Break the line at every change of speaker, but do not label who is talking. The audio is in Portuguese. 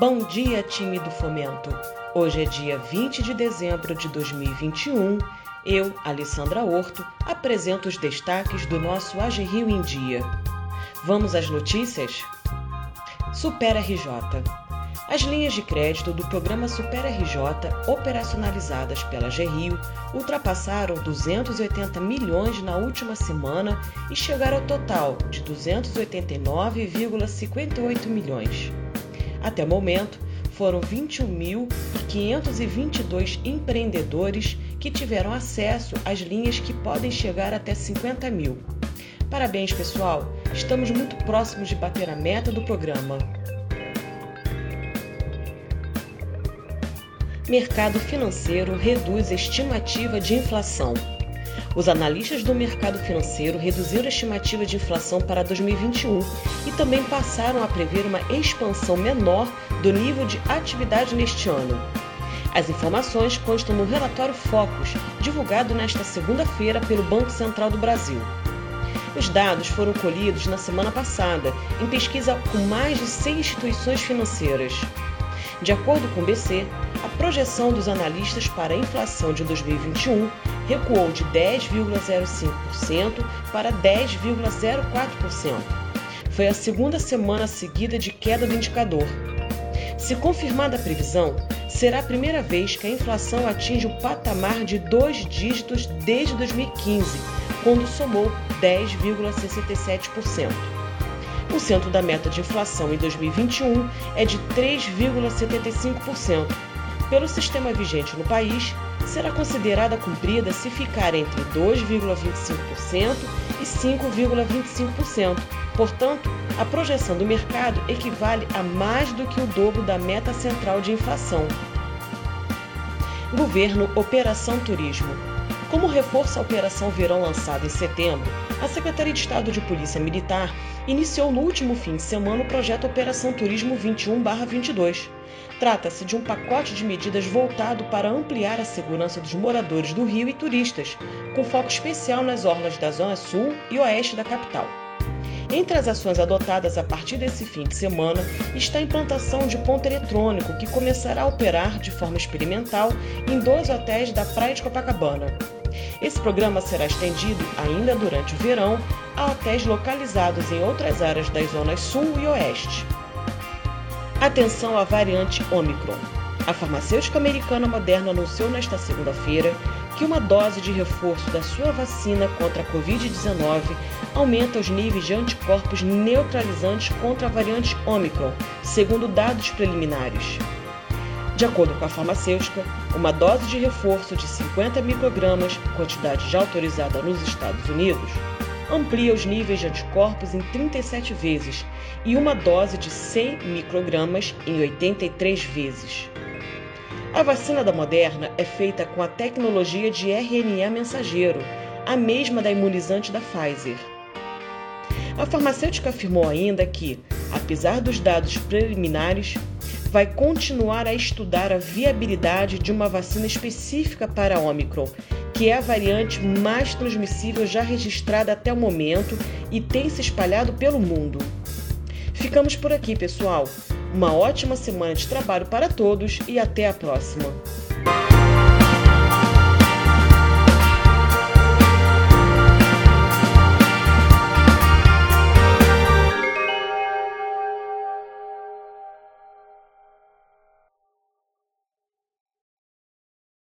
Bom dia, time do Fomento! Hoje é dia 20 de dezembro de 2021. Eu, Alessandra Horto, apresento os destaques do nosso AG Rio em Dia. Vamos às notícias? Super RJ. As linhas de crédito do programa Super RJ, operacionalizadas pela GRIO, ultrapassaram 280 milhões na última semana e chegaram ao total de 289,58 milhões. Até o momento, foram 21.522 empreendedores que tiveram acesso às linhas que podem chegar até 50 mil. Parabéns, pessoal! Estamos muito próximos de bater a meta do programa. Mercado financeiro reduz estimativa de inflação. Os analistas do mercado financeiro reduziram a estimativa de inflação para 2021 e também passaram a prever uma expansão menor do nível de atividade neste ano. As informações constam no relatório Focus, divulgado nesta segunda-feira pelo Banco Central do Brasil. Os dados foram colhidos na semana passada, em pesquisa com mais de 100 instituições financeiras. De acordo com o BC, a projeção dos analistas para a inflação de 2021 recuou de 10,05% para 10,04%. Foi a segunda semana seguida de queda do indicador. Se confirmada a previsão, será a primeira vez que a inflação atinge o patamar de dois dígitos desde 2015, quando somou 10,67%. O centro da meta de inflação em 2021 é de 3,75%. Pelo sistema vigente no país, será considerada cumprida se ficar entre 2,25% e 5,25%. Portanto, a projeção do mercado equivale a mais do que o dobro da meta central de inflação. Governo Operação Turismo. Como reforço à Operação Verão lançada em setembro, a Secretaria de Estado de Polícia Militar iniciou no último fim de semana o projeto Operação Turismo 21-22. Trata-se de um pacote de medidas voltado para ampliar a segurança dos moradores do Rio e turistas, com foco especial nas orlas da Zona Sul e Oeste da capital. Entre as ações adotadas a partir desse fim de semana está a implantação de ponto eletrônico que começará a operar de forma experimental em dois hotéis da Praia de Copacabana. Esse programa será estendido ainda durante o verão a hotéis localizados em outras áreas das zonas sul e oeste. Atenção à variante Omicron. A farmacêutica americana Moderna anunciou nesta segunda-feira que uma dose de reforço da sua vacina contra a Covid-19 aumenta os níveis de anticorpos neutralizantes contra a variante Omicron, segundo dados preliminares. De acordo com a farmacêutica, uma dose de reforço de 50 microgramas, quantidade já autorizada nos Estados Unidos, amplia os níveis de anticorpos em 37 vezes e uma dose de 100 microgramas em 83 vezes. A vacina da Moderna é feita com a tecnologia de RNA mensageiro, a mesma da imunizante da Pfizer. A farmacêutica afirmou ainda que, apesar dos dados preliminares, vai continuar a estudar a viabilidade de uma vacina específica para a Omicron, que é a variante mais transmissível já registrada até o momento e tem se espalhado pelo mundo. Ficamos por aqui, pessoal. Uma ótima semana de trabalho para todos e até a próxima!